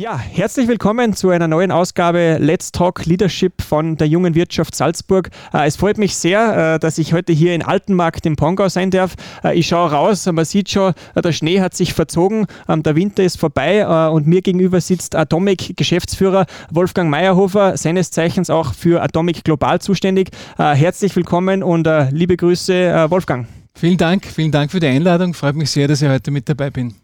Ja, herzlich willkommen zu einer neuen Ausgabe Let's Talk Leadership von der jungen Wirtschaft Salzburg. Äh, es freut mich sehr, äh, dass ich heute hier in Altenmarkt im Pongau sein darf. Äh, ich schaue raus, man sieht schon, der Schnee hat sich verzogen, ähm, der Winter ist vorbei und mir gegenüber sitzt Atomic Geschäftsführer Wolfgang Meyerhofer, seines Zeichens auch für Atomic Global zuständig. Herzlich willkommen und liebe Grüße, Wolfgang. Vielen Dank, vielen Dank für die Einladung. Freut mich sehr, dass ich heute mit dabei bin.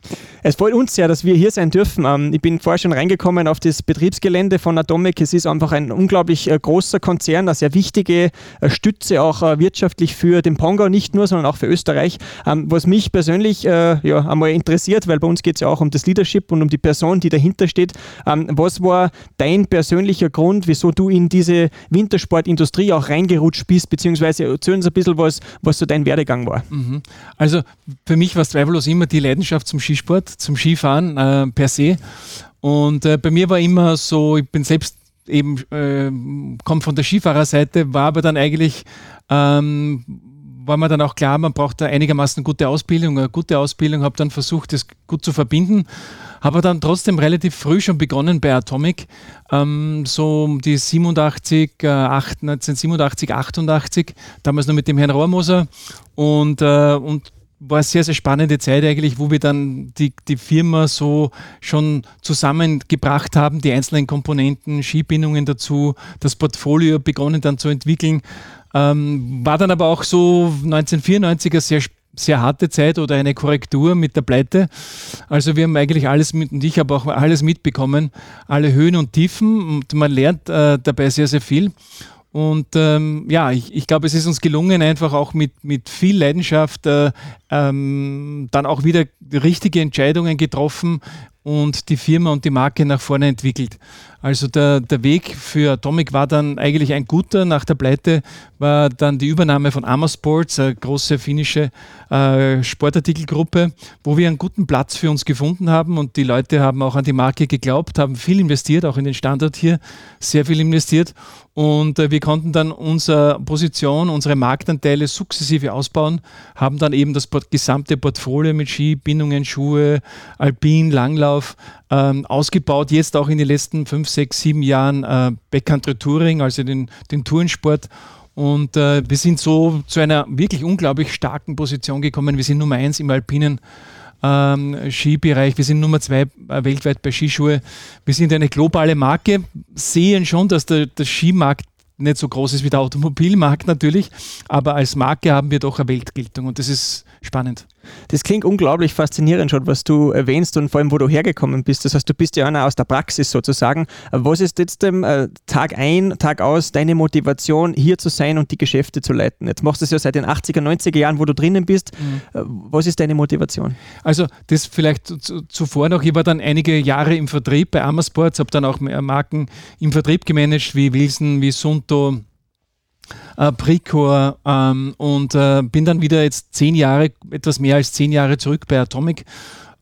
Es freut uns sehr, dass wir hier sein dürfen. Ähm, ich bin vorher schon reingekommen auf das Betriebsgelände von Atomic. Es ist einfach ein unglaublich äh, großer Konzern, eine sehr wichtige äh, Stütze auch äh, wirtschaftlich für den Pongau nicht nur, sondern auch für Österreich. Ähm, was mich persönlich ja, einmal interessiert, weil bei uns geht es ja auch um das Leadership und um die Person, die dahinter steht. Ähm, was war dein persönlicher Grund, wieso du in diese Wintersportindustrie auch reingerutscht bist, beziehungsweise erzähl uns ein bisschen was, was so dein Werdegang war? Mhm. Also für mich war es zweifellos immer die Leidenschaft zum Skisport, zum Skifahren äh, per se. Und äh, bei mir war immer so, ich bin selbst eben, äh, komme von der Skifahrerseite, war aber dann eigentlich, ähm, war mir dann auch klar, man braucht da einigermaßen gute Ausbildung, eine gute Ausbildung, habe dann versucht, das gut zu verbinden. Habe dann trotzdem relativ früh schon begonnen bei Atomic, ähm, so um die 87, äh, 8, 1987, 88, damals noch mit dem Herrn Rohrmoser. Und, äh, und war eine sehr, sehr spannende Zeit eigentlich, wo wir dann die, die Firma so schon zusammengebracht haben, die einzelnen Komponenten, Skibindungen dazu, das Portfolio begonnen dann zu entwickeln. Ähm, war dann aber auch so 1994 ein sehr sehr harte Zeit oder eine Korrektur mit der Pleite. Also wir haben eigentlich alles mit, und ich habe auch alles mitbekommen, alle Höhen und Tiefen und man lernt äh, dabei sehr, sehr viel. Und ähm, ja, ich, ich glaube, es ist uns gelungen, einfach auch mit, mit viel Leidenschaft äh, ähm, dann auch wieder richtige Entscheidungen getroffen und die Firma und die Marke nach vorne entwickelt. Also der, der Weg für Atomic war dann eigentlich ein guter. Nach der Pleite war dann die Übernahme von Ama Sports, eine große finnische äh, Sportartikelgruppe, wo wir einen guten Platz für uns gefunden haben und die Leute haben auch an die Marke geglaubt, haben viel investiert, auch in den Standort hier, sehr viel investiert und äh, wir konnten dann unsere Position, unsere Marktanteile sukzessive ausbauen, haben dann eben das gesamte Portfolio mit Ski, Bindungen, Schuhe, Alpin, Langlauf ähm, ausgebaut. Jetzt auch in den letzten fünf, sechs, sieben Jahren äh, Backcountry Touring, also den, den Tourensport. Und äh, wir sind so zu einer wirklich unglaublich starken Position gekommen. Wir sind Nummer eins im alpinen ähm, Skibereich. Wir sind Nummer zwei äh, weltweit bei Skischuhe. Wir sind eine globale Marke, sehen schon, dass der, der Skimarkt nicht so groß ist wie der Automobilmarkt natürlich, aber als Marke haben wir doch eine Weltgeltung und das ist spannend. Das klingt unglaublich faszinierend schon, was du erwähnst und vor allem, wo du hergekommen bist. Das heißt, du bist ja einer aus der Praxis sozusagen. Was ist jetzt ähm, Tag ein, Tag aus deine Motivation, hier zu sein und die Geschäfte zu leiten? Jetzt machst du es ja seit den 80er, 90er Jahren, wo du drinnen bist. Mhm. Äh, was ist deine Motivation? Also, das vielleicht zuvor noch. Ich war dann einige Jahre im Vertrieb bei Amasports, habe dann auch Marken im Vertrieb gemanagt, wie Wilson, wie Sunto, äh, Precor ähm, und äh, bin dann wieder jetzt zehn Jahre, etwas mehr als zehn Jahre zurück bei Atomic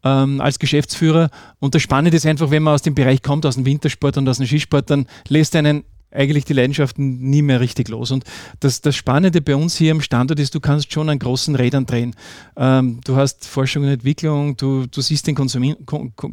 ähm, als Geschäftsführer. Und das Spannende ist einfach, wenn man aus dem Bereich kommt, aus dem Wintersport und aus dem Skisport, dann lässt einen eigentlich die Leidenschaften nie mehr richtig los. Und das, das Spannende bei uns hier am Standort ist, du kannst schon an großen Rädern drehen. Ähm, du hast Forschung und Entwicklung, du, du siehst den Konsum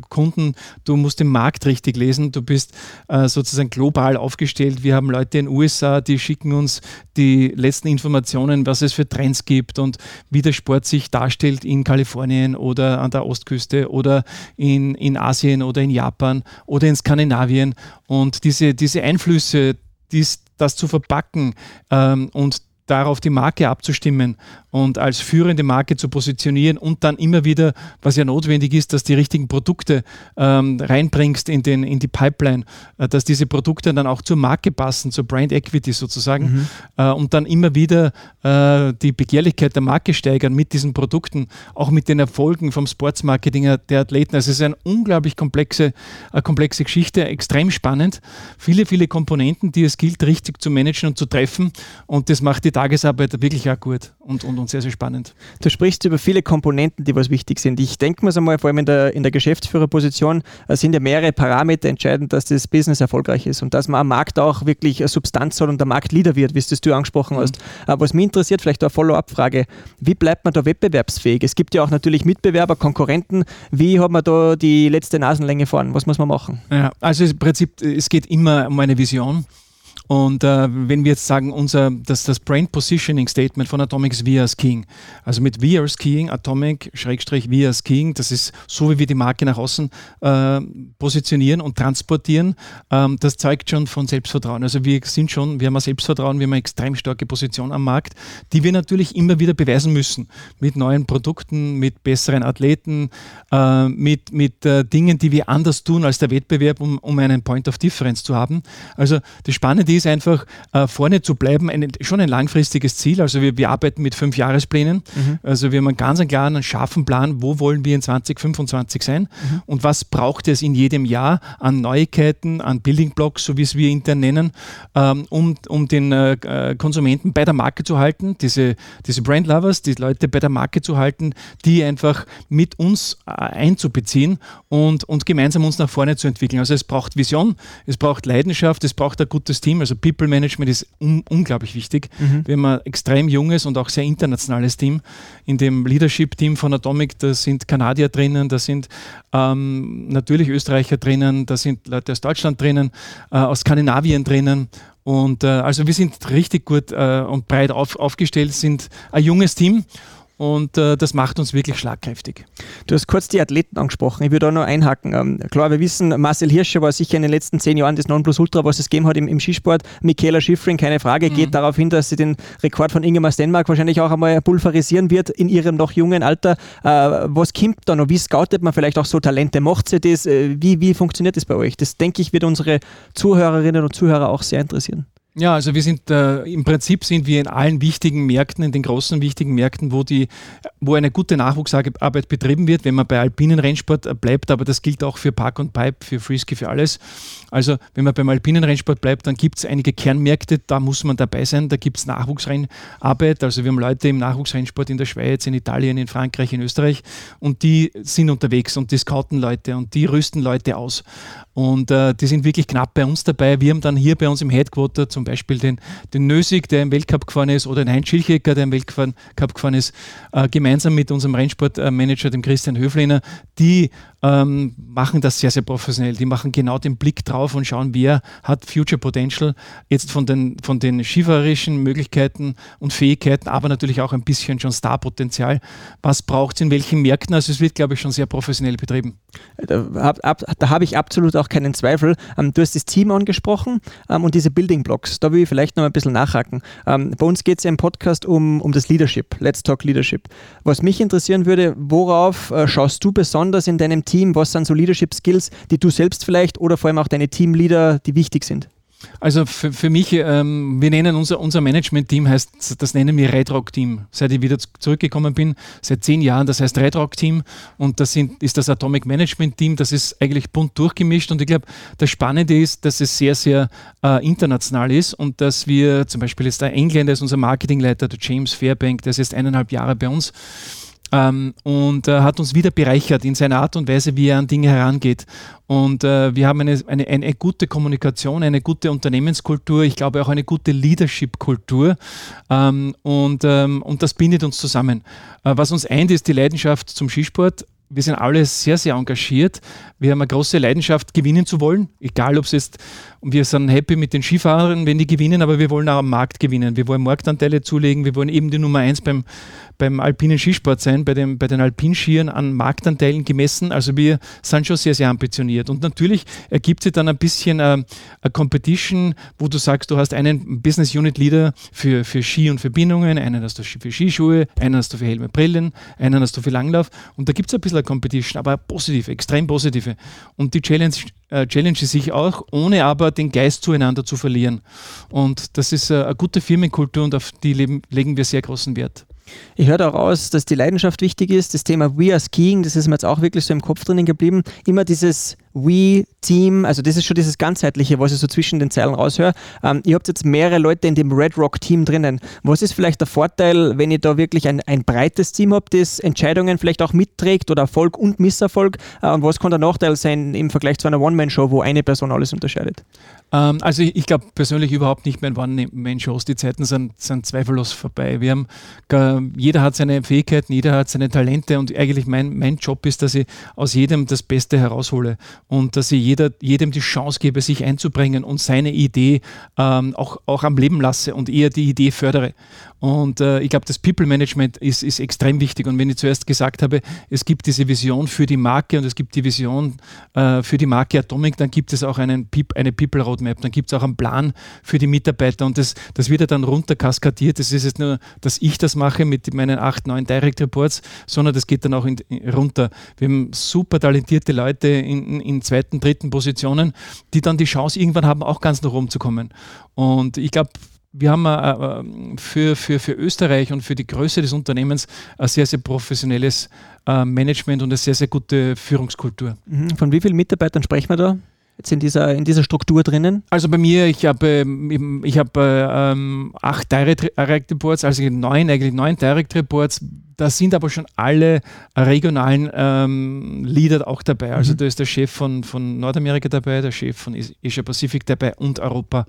Kunden, du musst den Markt richtig lesen, du bist äh, sozusagen global aufgestellt. Wir haben Leute in den USA, die schicken uns die letzten Informationen, was es für Trends gibt und wie der Sport sich darstellt in Kalifornien oder an der Ostküste oder in, in Asien oder in Japan oder in Skandinavien. Und diese, diese Einflüsse, dies, das zu verpacken ähm, und darauf die Marke abzustimmen und als führende Marke zu positionieren und dann immer wieder, was ja notwendig ist, dass die richtigen Produkte ähm, reinbringst in, den, in die Pipeline, äh, dass diese Produkte dann auch zur Marke passen, zur Brand Equity sozusagen mhm. äh, und dann immer wieder äh, die Begehrlichkeit der Marke steigern mit diesen Produkten, auch mit den Erfolgen vom Sportsmarketing der Athleten. Also es ist eine unglaublich komplexe, eine komplexe Geschichte, extrem spannend. Viele, viele Komponenten, die es gilt, richtig zu managen und zu treffen und das macht die Tagesarbeit wirklich auch gut und, und, und sehr, sehr spannend. Du sprichst über viele Komponenten, die was wichtig sind. Ich denke mir einmal, vor allem in der, in der Geschäftsführerposition äh, sind ja mehrere Parameter entscheidend, dass das Business erfolgreich ist und dass man am Markt auch wirklich Substanz hat und der Marktleader wird, wie es du angesprochen mhm. hast. Aber was mich interessiert, vielleicht eine Follow-up-Frage, wie bleibt man da wettbewerbsfähig? Es gibt ja auch natürlich Mitbewerber, Konkurrenten. Wie hat man da die letzte Nasenlänge vorn? Was muss man machen? Ja, also im Prinzip, es geht immer um eine Vision. Und äh, wenn wir jetzt sagen, unser, das, das Brand Positioning Statement von Atomic ist We as King. Also mit We are King, Atomic, Schrägstrich We as King, das ist so, wie wir die Marke nach außen äh, positionieren und transportieren. Ähm, das zeigt schon von Selbstvertrauen. Also wir sind schon, wir haben ein Selbstvertrauen, wir haben eine extrem starke Position am Markt, die wir natürlich immer wieder beweisen müssen. Mit neuen Produkten, mit besseren Athleten, äh, mit, mit äh, Dingen, die wir anders tun als der Wettbewerb, um, um einen Point of Difference zu haben. Also das Spannende ist, ist einfach, äh, vorne zu bleiben, ein, schon ein langfristiges Ziel. Also wir, wir arbeiten mit fünf Jahresplänen. Mhm. Also wir haben einen ganz einen klaren, einen scharfen Plan, wo wollen wir in 2025 sein mhm. und was braucht es in jedem Jahr an Neuigkeiten, an Building Blocks, so wie es wir intern nennen, ähm, um, um den äh, äh, Konsumenten bei der Marke zu halten, diese, diese Brand Lovers, die Leute bei der Marke zu halten, die einfach mit uns äh, einzubeziehen und, und gemeinsam uns nach vorne zu entwickeln. Also es braucht Vision, es braucht Leidenschaft, es braucht ein gutes Team. Also also People Management ist un unglaublich wichtig. Mhm. Wir haben ein extrem junges und auch sehr internationales Team. In dem Leadership-Team von Atomic, da sind Kanadier drinnen, da sind ähm, natürlich Österreicher drinnen, da sind Leute aus Deutschland drinnen, äh, aus Skandinavien drinnen. Und äh, also wir sind richtig gut äh, und breit auf, aufgestellt, sind ein junges Team und äh, das macht uns wirklich schlagkräftig. Du hast kurz die Athleten angesprochen. Ich würde da noch einhaken. Ähm, klar, wir wissen, Marcel Hirscher war sicher in den letzten zehn Jahren das Nonplusultra, was es gegeben hat im, im Skisport. Michaela Schifrin, keine Frage, mhm. geht darauf hin, dass sie den Rekord von Ingemar Stenmark wahrscheinlich auch einmal pulverisieren wird in ihrem noch jungen Alter. Äh, was kommt da noch? Wie scoutet man vielleicht auch so Talente? Macht sie das? Äh, wie, wie funktioniert das bei euch? Das denke ich, wird unsere Zuhörerinnen und Zuhörer auch sehr interessieren. Ja, also wir sind äh, im Prinzip sind wir in allen wichtigen Märkten, in den großen wichtigen Märkten, wo die, wo eine gute Nachwuchsarbeit betrieben wird, wenn man bei alpinen Rennsport äh, bleibt, aber das gilt auch für Park und Pipe, für Freeski, für alles. Also wenn man beim alpinen Rennsport bleibt, dann gibt es einige Kernmärkte, da muss man dabei sein, da gibt es Nachwuchsrennarbeit. Also wir haben Leute im Nachwuchsrennsport in der Schweiz, in Italien, in Frankreich, in Österreich und die sind unterwegs und die scouten Leute und die rüsten Leute aus. Und äh, die sind wirklich knapp bei uns dabei. Wir haben dann hier bei uns im Headquarter zum Beispiel den, den Nösig, der im Weltcup gefahren ist, oder den Heinz Schilchecker, der im Weltcup gefahren ist, äh, gemeinsam mit unserem Rennsportmanager, dem Christian Höfliner. Die ähm, machen das sehr, sehr professionell. Die machen genau den Blick drauf und schauen, wer hat Future Potential jetzt von den, von den skifahrerischen Möglichkeiten und Fähigkeiten, aber natürlich auch ein bisschen schon Starpotenzial. Was braucht es in welchen Märkten? Also es wird, glaube ich, schon sehr professionell betrieben. Da habe hab ich absolut auch keinen Zweifel. Ähm, du hast das Team angesprochen ähm, und diese Building Blocks. Da will ich vielleicht noch ein bisschen nachhaken. Ähm, bei uns geht es ja im Podcast um, um das Leadership. Let's Talk Leadership. Was mich interessieren würde, worauf äh, schaust du besonders in deinem Team? Was sind so Leadership Skills, die du selbst vielleicht oder vor allem auch deine Teamleader, die wichtig sind? Also für, für mich, ähm, wir nennen unser, unser Management-Team, heißt, das nennen wir Red Rock Team. Seit ich wieder zurückgekommen bin, seit zehn Jahren, das heißt Red Rock Team und das sind, ist das Atomic Management Team, das ist eigentlich bunt durchgemischt und ich glaube, das Spannende ist, dass es sehr, sehr äh, international ist und dass wir zum Beispiel jetzt der Engländer ist unser Marketingleiter, der James Fairbank, der ist jetzt eineinhalb Jahre bei uns ähm, und äh, hat uns wieder bereichert in seiner Art und Weise, wie er an Dinge herangeht. Und äh, wir haben eine, eine, eine, gute Kommunikation, eine gute Unternehmenskultur, ich glaube auch eine gute Leadership-Kultur. Ähm, und, ähm, und das bindet uns zusammen. Äh, was uns eint, ist die Leidenschaft zum Skisport wir sind alle sehr, sehr engagiert. Wir haben eine große Leidenschaft, gewinnen zu wollen. Egal, ob es jetzt, und wir sind happy mit den Skifahrern, wenn die gewinnen, aber wir wollen auch am Markt gewinnen. Wir wollen Marktanteile zulegen. Wir wollen eben die Nummer eins beim, beim alpinen Skisport sein, bei, dem, bei den Alpinskiern an Marktanteilen gemessen. Also wir sind schon sehr, sehr ambitioniert. Und natürlich ergibt sich dann ein bisschen äh, eine Competition, wo du sagst, du hast einen Business Unit Leader für, für Ski und Verbindungen, einen hast du für Skischuhe, einen hast du für Helme, Brillen, einen hast du für Langlauf. Und da gibt es ein bisschen eine Competition, aber positive, extrem positive. Und die Challenge äh, challenge sich auch, ohne aber den Geist zueinander zu verlieren. Und das ist äh, eine gute Firmenkultur und auf die leben, legen wir sehr großen Wert. Ich höre daraus, dass die Leidenschaft wichtig ist. Das Thema We are Skiing, das ist mir jetzt auch wirklich so im Kopf drinnen geblieben. Immer dieses We, Team, also das ist schon dieses ganzheitliche, was ich so zwischen den Zeilen raushöre. Ähm, ihr habt jetzt mehrere Leute in dem Red Rock Team drinnen. Was ist vielleicht der Vorteil, wenn ihr da wirklich ein, ein breites Team habt, das Entscheidungen vielleicht auch mitträgt oder Erfolg und Misserfolg? Äh, und was kann der Nachteil sein im Vergleich zu einer One-Man-Show, wo eine Person alles unterscheidet? Ähm, also ich, ich glaube persönlich überhaupt nicht mehr in One-Man-Shows. Die Zeiten sind, sind zweifellos vorbei. Wir haben, jeder hat seine Fähigkeiten, jeder hat seine Talente und eigentlich mein, mein Job ist, dass ich aus jedem das Beste heraushole und dass ich jeder, jedem die Chance gebe, sich einzubringen und seine Idee ähm, auch, auch am Leben lasse und eher die Idee fördere. Und äh, ich glaube, das People Management ist, ist extrem wichtig. Und wenn ich zuerst gesagt habe, es gibt diese Vision für die Marke und es gibt die Vision äh, für die Marke Atomic, dann gibt es auch einen, eine People Roadmap, dann gibt es auch einen Plan für die Mitarbeiter und das, das wird ja dann runter kaskadiert. Das ist jetzt nur, dass ich das mache mit meinen acht, neun Direct Reports, sondern das geht dann auch in, runter. Wir haben super talentierte Leute in, in zweiten, dritten Positionen, die dann die Chance irgendwann haben, auch ganz nach oben zu kommen. Und ich glaube, wir haben äh, für, für, für Österreich und für die Größe des Unternehmens ein sehr, sehr professionelles äh, Management und eine sehr, sehr gute Führungskultur. Mhm. Von wie vielen Mitarbeitern sprechen wir da? Jetzt in dieser, in dieser Struktur drinnen? Also bei mir, ich habe ähm, ich hab, äh, ähm, acht Direct Reports, also neun, eigentlich neun Direct Reports. Da sind aber schon alle regionalen ähm, Leader auch dabei. Also mhm. da ist der Chef von, von Nordamerika dabei, der Chef von Asia Pacific dabei und Europa.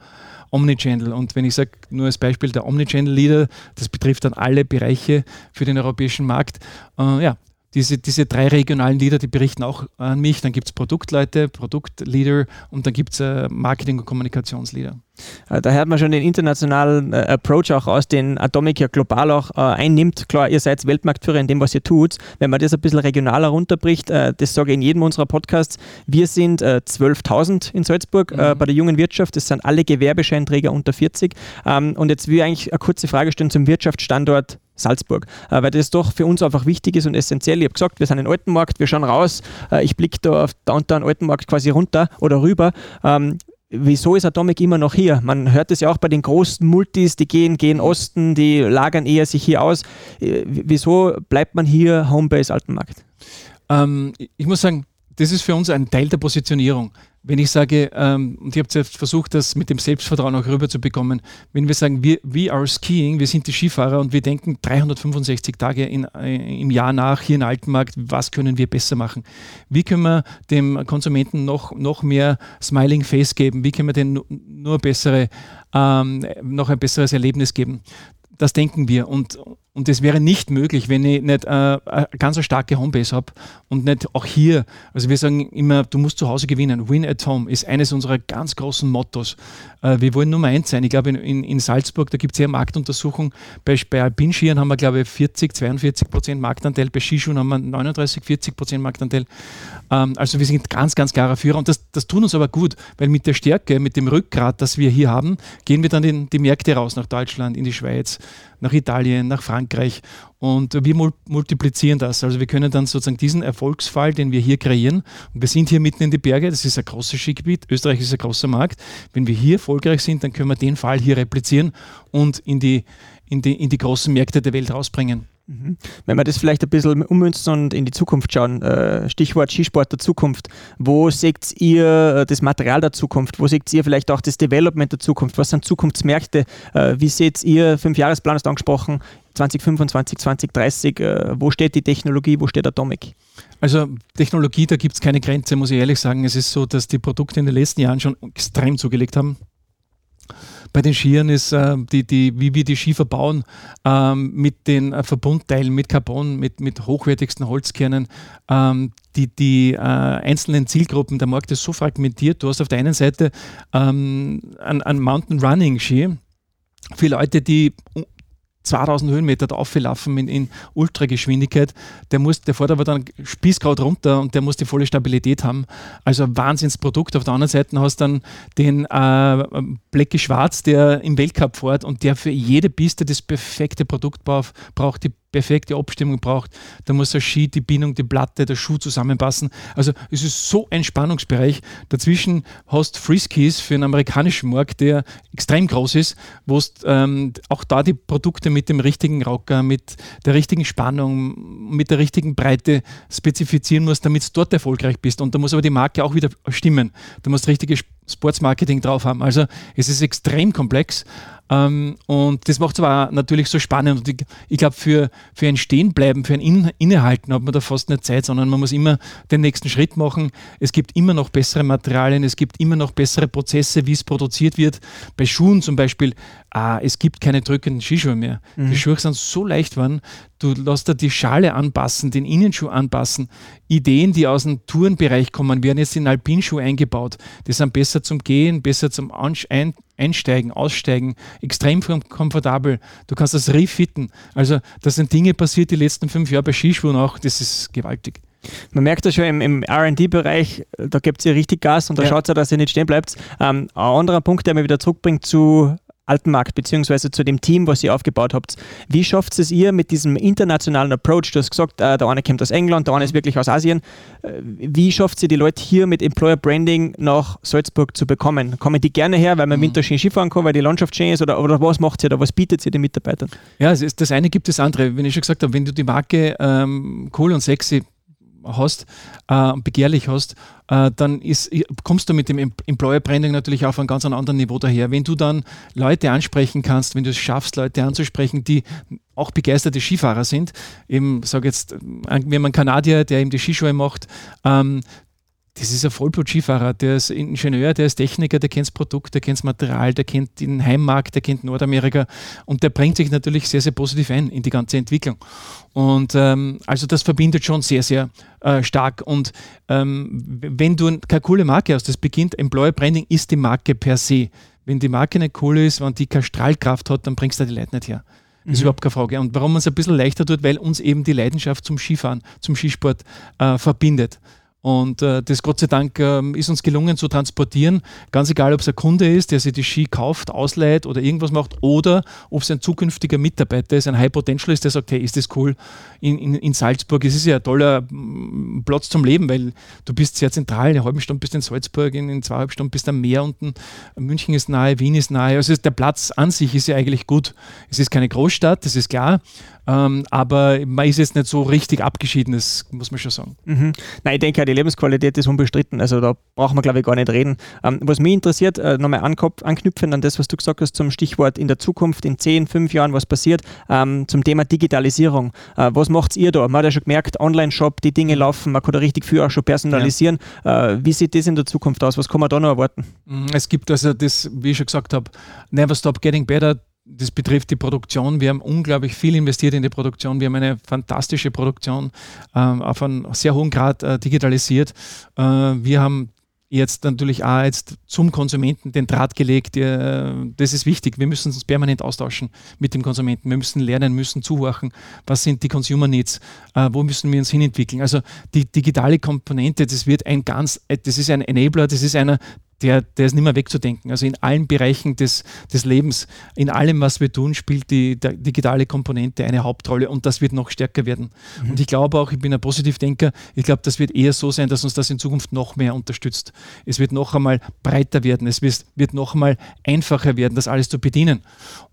Omnichannel. Und wenn ich sage, nur als Beispiel der Omnichannel-Leader, das betrifft dann alle Bereiche für den europäischen Markt. Äh, ja, diese, diese drei regionalen Leader, die berichten auch an mich. Dann gibt es Produktleute, Produktleader und dann gibt es äh, Marketing- und Kommunikationsleader. Äh, da hört man schon den internationalen äh, Approach auch aus, den Atomic ja global auch äh, einnimmt. Klar, ihr seid Weltmarktführer in dem, was ihr tut. Wenn man das ein bisschen regionaler runterbricht, das sage ich in jedem unserer Podcasts, wir sind 12.000 äh, in Salzburg mhm. bei der jungen Wirtschaft. Das sind alle Gewerbescheinträger unter 40. Ähm, und jetzt will ich eigentlich eine kurze Frage stellen zum Wirtschaftsstandort Salzburg, weil das doch für uns einfach wichtig ist und essentiell. Ich habe gesagt, wir sind in Altenmarkt, wir schauen raus, ich blicke da auf Downtown Altenmarkt quasi runter oder rüber. Wieso ist Atomic immer noch hier? Man hört es ja auch bei den großen Multis, die gehen, gehen Osten, die lagern eher sich hier aus. Äh, wieso bleibt man hier Homebase Altenmarkt? Ähm, ich muss sagen, das ist für uns ein Teil der Positionierung. Wenn ich sage, ähm, und ich habe jetzt versucht, das mit dem Selbstvertrauen auch rüberzubekommen, wenn wir sagen, wir, we are skiing, wir sind die Skifahrer und wir denken 365 Tage in, äh, im Jahr nach hier in Altenmarkt, was können wir besser machen? Wie können wir dem Konsumenten noch, noch mehr Smiling Face geben? Wie können wir denn nur bessere, ähm, noch ein besseres Erlebnis geben? Das denken wir und, und das wäre nicht möglich, wenn ich nicht äh, eine ganz starke Homebase habe und nicht auch hier. Also wir sagen immer, du musst zu Hause gewinnen. Win at home ist eines unserer ganz großen Mottos. Äh, wir wollen Nummer eins sein. Ich glaube, in, in Salzburg, da gibt es ja Marktuntersuchungen. Bei, bei Alpinskiern haben wir, glaube ich, 40, 42 Prozent Marktanteil. Bei Skischuhen haben wir 39, 40 Prozent Marktanteil. Ähm, also wir sind ganz, ganz klarer Führer. Und das, das tut uns aber gut, weil mit der Stärke, mit dem Rückgrat, das wir hier haben, gehen wir dann in die Märkte raus, nach Deutschland, in die Schweiz, nach Italien, nach Frankreich. Frankreich und wir multiplizieren das. Also wir können dann sozusagen diesen Erfolgsfall, den wir hier kreieren, und wir sind hier mitten in die Berge, das ist ein großes Skigebiet, Österreich ist ein großer Markt. Wenn wir hier erfolgreich sind, dann können wir den Fall hier replizieren und in die, in die, in die großen Märkte der Welt rausbringen. Mhm. Wenn wir das vielleicht ein bisschen ummünzen und in die Zukunft schauen, äh, Stichwort Skisport der Zukunft, wo seht ihr äh, das Material der Zukunft? Wo seht ihr vielleicht auch das Development der Zukunft? Was sind Zukunftsmärkte? Äh, wie seht ihr, Fünfjahresplan hast du angesprochen, 2025, 2030, wo steht die Technologie, wo steht Atomic? Also Technologie, da gibt es keine Grenze, muss ich ehrlich sagen. Es ist so, dass die Produkte in den letzten Jahren schon extrem zugelegt haben bei den Skiern ist, äh, die, die, wie wir die Ski verbauen, ähm, mit den äh, Verbundteilen, mit Carbon, mit, mit hochwertigsten Holzkernen, ähm, die, die äh, einzelnen Zielgruppen, der Markt ist so fragmentiert. Du hast auf der einen Seite ähm, einen Mountain Running Ski, für Leute, die 2000 Höhenmeter da auflaufen in, in Ultrageschwindigkeit, der muss, der fährt aber dann Spießkraut runter und der muss die volle Stabilität haben. Also ein Wahnsinnsprodukt. Auf der anderen Seite hast du dann den äh, Blecki Schwarz, der im Weltcup fährt und der für jede Piste das perfekte Produkt braucht, die perfekte Abstimmung braucht. Da muss der Ski, die Bindung, die Platte, der Schuh zusammenpassen. Also es ist so ein Spannungsbereich. Dazwischen hast Friskies für einen amerikanischen Markt, der extrem groß ist, wo ähm, auch da die Produkte mit dem richtigen Rocker, mit der richtigen Spannung, mit der richtigen Breite spezifizieren musst, damit du dort erfolgreich bist. Und da muss aber die Marke auch wieder stimmen. Du musst richtige Sportsmarketing drauf haben. Also es ist extrem komplex ähm, und das macht es aber natürlich so spannend. Und ich, ich glaube, für, für ein Stehenbleiben, für ein In Innehalten hat man da fast nicht Zeit, sondern man muss immer den nächsten Schritt machen. Es gibt immer noch bessere Materialien, es gibt immer noch bessere Prozesse, wie es produziert wird. Bei Schuhen zum Beispiel, ah, es gibt keine drückenden Skischuhe mehr. Mhm. Die Schuhe sind so leicht geworden, du lässt da die Schale anpassen, den Innenschuh anpassen. Ideen, die aus dem Tourenbereich kommen, werden jetzt in Alpinschuh eingebaut. Die sind besser zum Gehen, besser zum Einsteigen, Aussteigen, extrem komfortabel. Du kannst das refitten. Also, das sind Dinge passiert die letzten fünf Jahre bei Skischuhen auch. Das ist gewaltig. Man merkt das schon im, im RD-Bereich, da gibt es ja richtig Gas und da ja. schaut es dass ihr nicht stehen bleibt. Ähm, ein anderer Punkt, der mir wieder zurückbringt zu Altenmarkt beziehungsweise zu dem Team, was ihr aufgebaut habt. Wie schafft es ihr mit diesem internationalen Approach? Du hast gesagt, äh, der eine kommt aus England, der eine ist wirklich aus Asien. Äh, wie schafft ihr die Leute hier mit Employer Branding nach Salzburg zu bekommen? Kommen die gerne her, weil man im mhm. Winter schön Skifahren kann, weil die Landschaft schön ist oder, oder was macht ihr da? Was bietet ihr den Mitarbeitern? Ja, das eine gibt das andere. Wenn ich schon gesagt habe, wenn du die Marke ähm, cool und sexy hast, äh, begehrlich hast, äh, dann ist, kommst du mit dem Employer Branding natürlich auf ein ganz anderen Niveau daher. Wenn du dann Leute ansprechen kannst, wenn du es schaffst, Leute anzusprechen, die auch begeisterte Skifahrer sind, eben, sage jetzt, haben einen Kanadier, der eben die Skischuhe macht, ähm, das ist ein Vollblut-Skifahrer, der ist Ingenieur, der ist Techniker, der kennt das Produkt, der kennt das Material, der kennt den Heimmarkt, der kennt Nordamerika und der bringt sich natürlich sehr, sehr positiv ein in die ganze Entwicklung. Und ähm, also das verbindet schon sehr, sehr äh, stark. Und ähm, wenn du keine coole Marke hast, das beginnt, Employer Branding ist die Marke per se. Wenn die Marke nicht cool ist, wenn die keine Strahlkraft hat, dann bringst du die Leute nicht her. Das ist mhm. überhaupt keine Frage. Und warum man es ein bisschen leichter tut, weil uns eben die Leidenschaft zum Skifahren, zum Skisport äh, verbindet. Und äh, das Gott sei Dank äh, ist uns gelungen zu transportieren, ganz egal, ob es ein Kunde ist, der sich die Ski kauft, ausleiht oder irgendwas macht, oder ob es ein zukünftiger Mitarbeiter ist, ein High Potential ist, der sagt, hey, ist das cool in, in, in Salzburg? Es ist ja ein toller mm, Platz zum Leben, weil du bist sehr zentral, in einer halben Stunde bist du in Salzburg, in, in zweieinhalb Stunden bist du am Meer unten, München ist nahe, Wien ist nahe. Also der Platz an sich ist ja eigentlich gut. Es ist keine Großstadt, das ist klar, ähm, aber man ist jetzt nicht so richtig abgeschieden, das muss man schon sagen. Mhm. Nein, ich denke, die Lebensqualität ist unbestritten. Also da brauchen wir, glaube ich, gar nicht reden. Ähm, was mich interessiert, äh, nochmal anknüpfen an das, was du gesagt hast zum Stichwort in der Zukunft, in 10, 5 Jahren, was passiert, ähm, zum Thema Digitalisierung. Äh, was macht ihr da? Man hat ja schon gemerkt, Online-Shop, die Dinge laufen, man kann da richtig viel auch schon personalisieren. Ja. Äh, wie sieht das in der Zukunft aus? Was kann man da noch erwarten? Mhm, es gibt also das, wie ich schon gesagt habe, Never Stop Getting Better das betrifft die Produktion. Wir haben unglaublich viel investiert in die Produktion. Wir haben eine fantastische Produktion ähm, auf einem sehr hohen Grad äh, digitalisiert. Äh, wir haben jetzt natürlich auch jetzt zum Konsumenten den Draht gelegt. Äh, das ist wichtig. Wir müssen uns permanent austauschen mit dem Konsumenten. Wir müssen lernen, müssen zuhorchen. Was sind die Consumer Needs? Äh, wo müssen wir uns hinentwickeln? Also die digitale Komponente, das wird ein ganz, äh, das ist ein Enabler, das ist einer, der, der ist nicht mehr wegzudenken. Also in allen Bereichen des, des Lebens, in allem, was wir tun, spielt die digitale Komponente eine Hauptrolle und das wird noch stärker werden. Mhm. Und ich glaube auch, ich bin ein Positivdenker, ich glaube, das wird eher so sein, dass uns das in Zukunft noch mehr unterstützt. Es wird noch einmal breiter werden, es wird, wird noch einmal einfacher werden, das alles zu bedienen.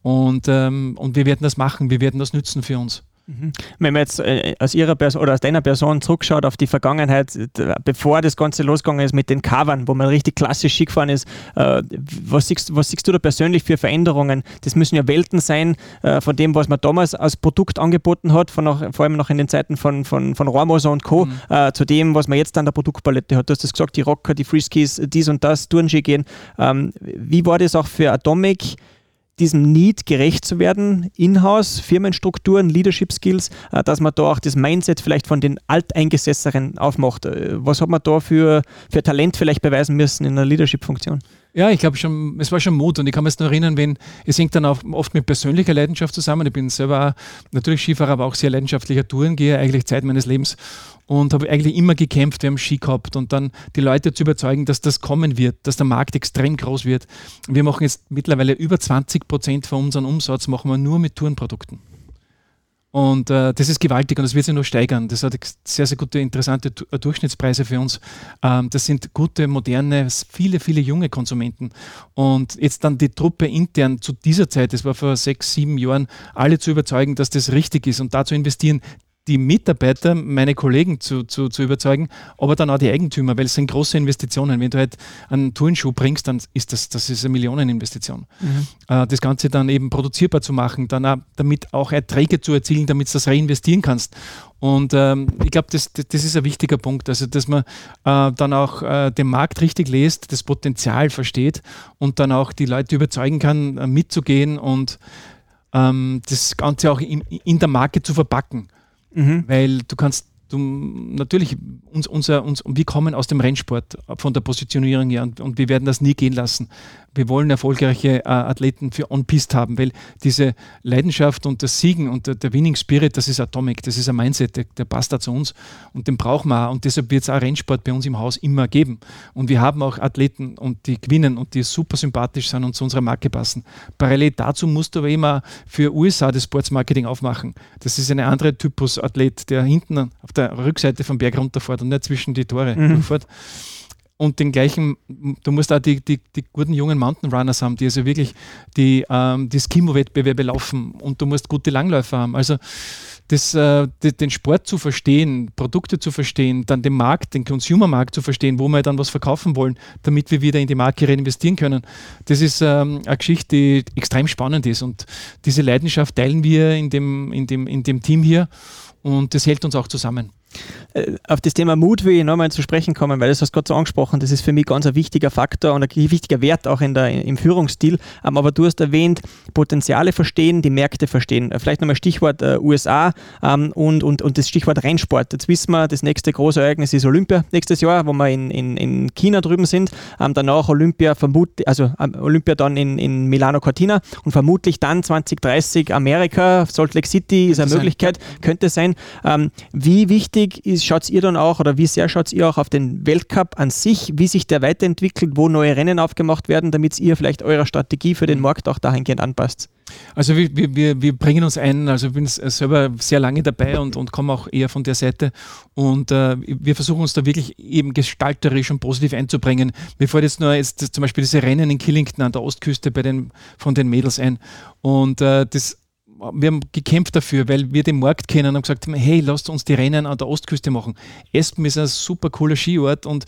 Und, ähm, und wir werden das machen, wir werden das nützen für uns. Mhm. Wenn man jetzt äh, aus Ihrer Person oder aus deiner Person zurückschaut auf die Vergangenheit, bevor das Ganze losgegangen ist mit den Covern, wo man richtig klassisch Ski gefahren ist, äh, was, siehst, was siehst du da persönlich für Veränderungen? Das müssen ja Welten sein äh, von dem, was man damals als Produkt angeboten hat, von noch, vor allem noch in den Zeiten von, von, von Rohrmoser und Co., mhm. äh, zu dem, was man jetzt an der Produktpalette hat. Du hast das gesagt, die Rocker, die Freeskis, dies und das, Tourenski gehen. Ähm, wie war das auch für Atomic? Diesem Need gerecht zu werden, in-house, Firmenstrukturen, Leadership Skills, äh, dass man da auch das Mindset vielleicht von den Alteingesesseren aufmacht. Äh, was hat man da für, für Talent vielleicht beweisen müssen in einer Leadership-Funktion? Ja, ich glaube schon, es war schon Mut und ich kann mich noch erinnern, wenn, es hängt dann auch oft mit persönlicher Leidenschaft zusammen. Ich bin selber natürlich Skifahrer, aber auch sehr leidenschaftlicher Tourengeher, eigentlich Zeit meines Lebens und habe eigentlich immer gekämpft, wir haben Ski gehabt und dann die Leute zu überzeugen, dass das kommen wird, dass der Markt extrem groß wird. Wir machen jetzt mittlerweile über 20 Prozent von unserem Umsatz machen wir nur mit Tourenprodukten. Und äh, das ist gewaltig und das wird sich nur steigern. Das hat sehr, sehr gute, interessante äh, Durchschnittspreise für uns. Ähm, das sind gute, moderne, viele, viele junge Konsumenten. Und jetzt dann die Truppe intern zu dieser Zeit, das war vor sechs, sieben Jahren, alle zu überzeugen, dass das richtig ist und da zu investieren, die Mitarbeiter, meine Kollegen zu, zu, zu überzeugen, aber dann auch die Eigentümer, weil es sind große Investitionen. Wenn du halt einen Turnschuh bringst, dann ist das, das ist eine Millioneninvestition. Mhm. Äh, das Ganze dann eben produzierbar zu machen, dann auch, damit auch Erträge zu erzielen, damit du das reinvestieren kannst. Und ähm, ich glaube, das, das ist ein wichtiger Punkt, also dass man äh, dann auch äh, den Markt richtig lest, das Potenzial versteht und dann auch die Leute überzeugen kann, äh, mitzugehen und ähm, das Ganze auch in, in der Marke zu verpacken. Mhm. Weil du kannst, du, natürlich, uns, unser, uns, wir kommen aus dem Rennsport von der Positionierung her und, und wir werden das nie gehen lassen wir wollen erfolgreiche äh, Athleten für On-Pist haben, weil diese Leidenschaft und das Siegen und der, der, Winning Spirit, das ist Atomic, das ist ein Mindset, der, der passt da zu uns und den brauchen wir auch und deshalb wird es auch Rennsport bei uns im Haus immer geben. Und wir haben auch Athleten und die gewinnen und die super sympathisch sind und zu unserer Marke passen. Parallel dazu musst du aber immer für USA das Sportsmarketing aufmachen. Das ist eine andere Typus Athlet, der hinten auf der Rückseite vom Berg runterfährt und nicht zwischen die Tore mhm. durchfährt und den gleichen, du musst auch die, die, die guten jungen Mountain Runners haben, die also wirklich die, ähm, die Skimo-Wettbewerbe laufen und du musst gute Langläufer haben. Also das, äh, den Sport zu verstehen, Produkte zu verstehen, dann den Markt, den Consumer-Markt zu verstehen, wo wir dann was verkaufen wollen, damit wir wieder in die Marke reinvestieren können. Das ist ähm, eine Geschichte, die extrem spannend ist und diese Leidenschaft teilen wir in dem, in dem, in dem Team hier und das hält uns auch zusammen. Äh, auf das Thema Mut will ich nochmal zu sprechen kommen, weil das hast du gerade so angesprochen, das ist für mich ganz ein wichtiger Faktor und ein wichtiger Wert auch in der, im Führungsstil. Ähm, aber du hast erwähnt, Potenziale verstehen, die Märkte verstehen. Äh, vielleicht nochmal Stichwort äh, USA ähm, und, und, und das Stichwort Rennsport. Jetzt wissen wir, das nächste große Ereignis ist Olympia nächstes Jahr, wo wir in, in, in China drüben sind. Ähm, danach Olympia, vermutlich, also Olympia dann in, in Milano Cortina und vermutlich dann 2030 Amerika, Salt Lake City ist eine Möglichkeit, könnte sein. wie wichtig ist schaut ihr dann auch oder wie sehr schaut ihr auch auf den Weltcup an sich, wie sich der weiterentwickelt, wo neue Rennen aufgemacht werden, damit ihr vielleicht eure Strategie für den mhm. Markt auch dahingehend anpasst? Also wir, wir, wir bringen uns ein, also ich bin selber sehr lange dabei und, und komme auch eher von der Seite und äh, wir versuchen uns da wirklich eben gestalterisch und positiv einzubringen. Mir fällt jetzt nur jetzt zum Beispiel diese Rennen in Killington an der Ostküste bei den, von den Mädels ein und äh, das wir haben gekämpft dafür, weil wir den Markt kennen und gesagt haben, hey, lasst uns die Rennen an der Ostküste machen. Espen ist ein super cooler Skiort und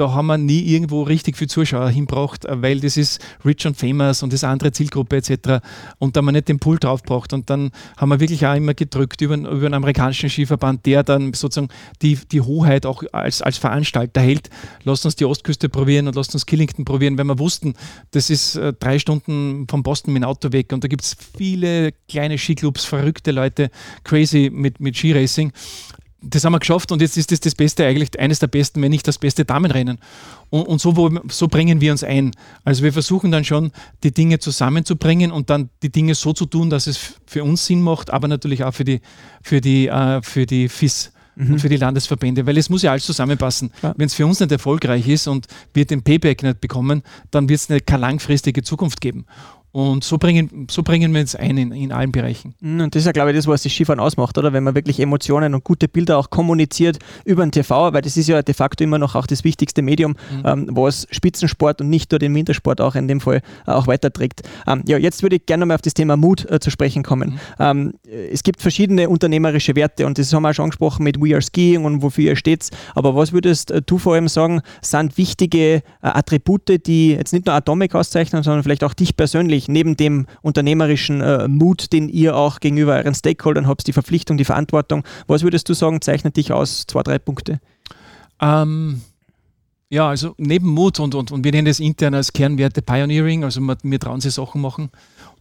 da haben wir nie irgendwo richtig viel Zuschauer hinbracht, weil das ist Rich and Famous und das andere Zielgruppe etc. Und da haben wir nicht den Pool drauf braucht. Und dann haben wir wirklich auch immer gedrückt über, über einen amerikanischen Skiverband, der dann sozusagen die, die Hoheit auch als, als Veranstalter hält. Lasst uns die Ostküste probieren und lasst uns Killington probieren, weil wir wussten, das ist äh, drei Stunden von Boston mit dem Auto weg und da gibt es viele kleine Skiclubs, verrückte Leute, crazy mit, mit Skiracing das haben wir geschafft und jetzt ist das das Beste, eigentlich eines der besten, wenn nicht das beste Damenrennen. Und, und so, wo, so bringen wir uns ein. Also wir versuchen dann schon, die Dinge zusammenzubringen und dann die Dinge so zu tun, dass es für uns Sinn macht, aber natürlich auch für die, für die, äh, für die FIS mhm. und für die Landesverbände, weil es muss ja alles zusammenpassen. Ja. Wenn es für uns nicht erfolgreich ist und wir den Payback nicht bekommen, dann wird es keine langfristige Zukunft geben. Und so bringen, so bringen wir uns ein in, in allen Bereichen. Mhm, und das ist ja, glaube ich, das, was das Skifahren ausmacht, oder? Wenn man wirklich Emotionen und gute Bilder auch kommuniziert über den TV, weil das ist ja de facto immer noch auch das wichtigste Medium, mhm. ähm, was Spitzensport und nicht nur den Wintersport auch in dem Fall äh, auch weiterträgt. Ähm, ja, jetzt würde ich gerne mal auf das Thema Mut äh, zu sprechen kommen. Mhm. Ähm, es gibt verschiedene unternehmerische Werte und das haben wir auch schon angesprochen mit We Are Skiing und wofür ihr steht. Aber was würdest äh, du vor allem sagen, sind wichtige äh, Attribute, die jetzt nicht nur Atomic auszeichnen, sondern vielleicht auch dich persönlich natürlich neben dem unternehmerischen äh, Mut, den ihr auch gegenüber euren Stakeholdern habt, die Verpflichtung, die Verantwortung, was würdest du sagen, zeichnet dich aus? Zwei, drei Punkte. Ähm, ja, also neben Mut und, und, und wir nennen das intern als Kernwerte Pioneering, also wir, trauen sich Sachen machen.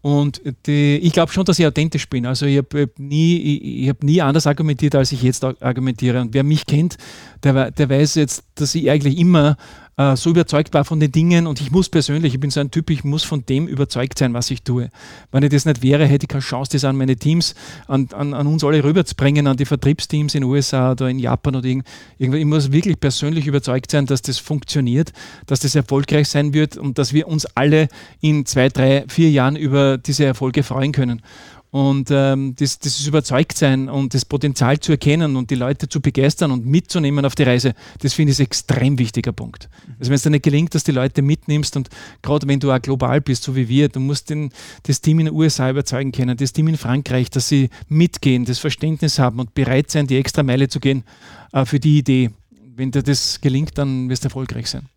Und die, ich glaube schon, dass ich authentisch bin. Also ich habe nie, ich, ich hab nie anders argumentiert, als ich jetzt argumentiere. Und wer mich kennt, der, der weiß jetzt, dass ich eigentlich immer äh, so überzeugt war von den Dingen und ich muss persönlich, ich bin so ein Typ, ich muss von dem überzeugt sein, was ich tue. Wenn ich das nicht wäre, hätte ich keine Chance, das an meine Teams, an, an, an uns alle rüberzubringen, an die Vertriebsteams in den USA oder in Japan oder irgendwie. Ich muss wirklich persönlich überzeugt sein, dass das funktioniert, dass das erfolgreich sein wird und dass wir uns alle in zwei, drei, vier Jahren über diese Erfolge freuen können. Und ähm, das, das ist Überzeugtsein und das Potenzial zu erkennen und die Leute zu begeistern und mitzunehmen auf die Reise, das finde ich ein extrem wichtiger Punkt. Also wenn es dir nicht gelingt, dass die Leute mitnimmst und gerade wenn du auch global bist, so wie wir, du musst den, das Team in den USA überzeugen können, das Team in Frankreich, dass sie mitgehen, das Verständnis haben und bereit sein, die extra Meile zu gehen äh, für die Idee. Wenn dir das gelingt, dann wirst du erfolgreich sein.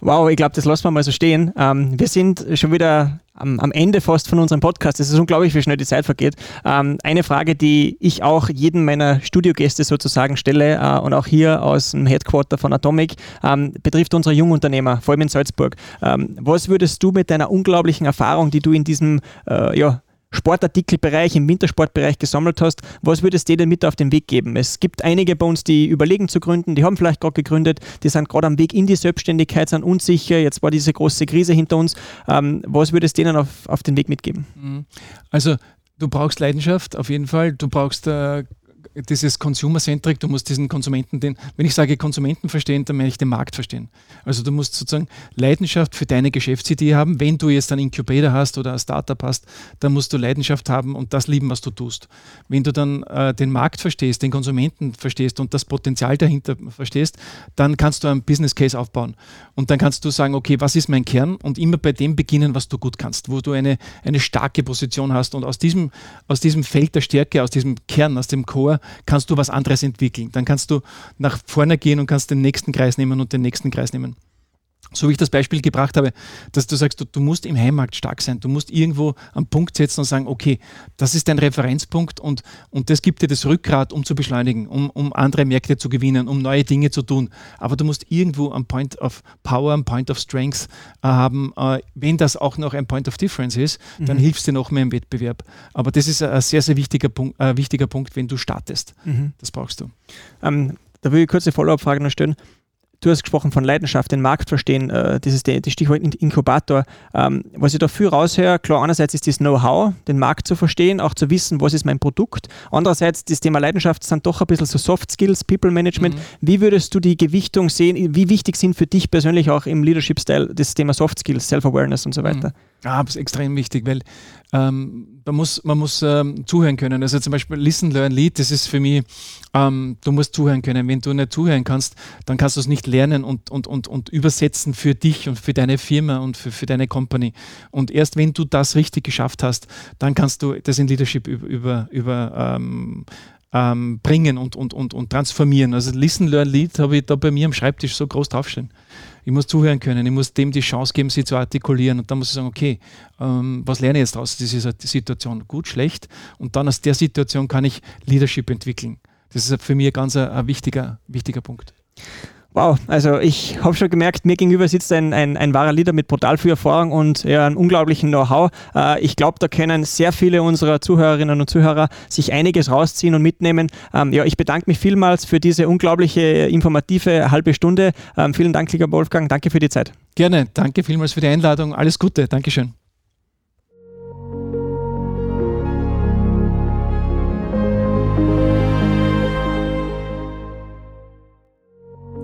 Wow, ich glaube, das lassen wir mal so stehen. Ähm, wir sind schon wieder am, am, Ende fast von unserem Podcast. Es ist unglaublich, wie schnell die Zeit vergeht. Ähm, eine Frage, die ich auch jedem meiner Studiogäste sozusagen stelle äh, und auch hier aus dem Headquarter von Atomic, ähm, betrifft unsere Jungunternehmer, vor allem in Salzburg. Ähm, was würdest du mit deiner unglaublichen Erfahrung, die du in diesem äh, ja, Sportartikelbereich, im Wintersportbereich gesammelt hast, was würdest du dir mit auf den Weg geben? Es gibt einige bei uns, die überlegen zu gründen, die haben vielleicht gerade gegründet, die sind gerade am Weg in die Selbstständigkeit, sind unsicher, jetzt war diese große Krise hinter uns. Ähm, was würdest du denen auf, auf den Weg mitgeben? Mhm. Also du brauchst Leidenschaft auf jeden Fall, du brauchst äh, dieses Consumer-Centric, du musst diesen Konsumenten, den, wenn ich sage Konsumenten verstehen, dann meine ich den Markt verstehen. Also du musst sozusagen Leidenschaft für deine Geschäftsidee haben. Wenn du jetzt einen Incubator hast oder ein Startup hast, dann musst du Leidenschaft haben und das lieben, was du tust. Wenn du dann äh, den Markt verstehst, den Konsumenten verstehst und das Potenzial dahinter verstehst, dann kannst du einen Business Case aufbauen. Und dann kannst du sagen, okay, was ist mein Kern? Und immer bei dem beginnen, was du gut kannst, wo du eine, eine starke Position hast. Und aus diesem, aus diesem Feld der Stärke, aus diesem Kern, aus dem Core, kannst du was anderes entwickeln. Dann kannst du nach vorne gehen und kannst den nächsten Kreis nehmen und den nächsten Kreis nehmen so wie ich das Beispiel gebracht habe, dass du sagst, du, du, musst im Heimmarkt stark sein. Du musst irgendwo am Punkt setzen und sagen, okay, das ist dein Referenzpunkt und, und das gibt dir das Rückgrat, um zu beschleunigen, um, um andere Märkte zu gewinnen, um neue Dinge zu tun. Aber du musst irgendwo am Point of Power, am Point of Strength äh, haben. Äh, wenn das auch noch ein Point of Difference ist, dann mhm. hilfst du noch mehr im Wettbewerb. Aber das ist ein sehr, sehr wichtiger Punkt, äh, wichtiger Punkt wenn du startest. Mhm. Das brauchst du. Ähm, da will ich kurze Follow-up-Frage noch stellen. Du hast gesprochen von Leidenschaft, den Markt verstehen, äh, das ist die, Stichwort Inkubator. Ähm, was ich dafür raushöre, klar, einerseits ist das Know-how, den Markt zu verstehen, auch zu wissen, was ist mein Produkt. Andererseits, das Thema Leidenschaft sind doch ein bisschen so Soft Skills, People Management. Mhm. Wie würdest du die Gewichtung sehen? Wie wichtig sind für dich persönlich auch im Leadership-Style das Thema Soft Skills, Self-Awareness und so weiter? Mhm. Ja, das ist extrem wichtig, weil ähm, man muss, man muss ähm, zuhören können. Also zum Beispiel Listen, Learn, Lead, das ist für mich, ähm, du musst zuhören können. Wenn du nicht zuhören kannst, dann kannst du es nicht lernen und, und, und, und übersetzen für dich und für deine Firma und für, für deine Company. Und erst wenn du das richtig geschafft hast, dann kannst du das in Leadership über, über, über ähm, bringen und, und, und, und transformieren. Also Listen, Learn, Lead habe ich da bei mir am Schreibtisch so groß draufstehen. Ich muss zuhören können, ich muss dem die Chance geben, sie zu artikulieren und dann muss ich sagen, okay, ähm, was lerne ich jetzt aus dieser Situation? Gut, schlecht? Und dann aus der Situation kann ich Leadership entwickeln. Das ist für mich ganz ein, ein wichtiger, wichtiger Punkt. Wow, also ich habe schon gemerkt, mir gegenüber sitzt ein, ein, ein wahrer Leader mit brutal viel Erfahrung und ja, einem unglaublichen Know-how. Äh, ich glaube, da können sehr viele unserer Zuhörerinnen und Zuhörer sich einiges rausziehen und mitnehmen. Ähm, ja, ich bedanke mich vielmals für diese unglaubliche informative halbe Stunde. Ähm, vielen Dank, lieber Wolfgang. Danke für die Zeit. Gerne. Danke vielmals für die Einladung. Alles Gute. Dankeschön.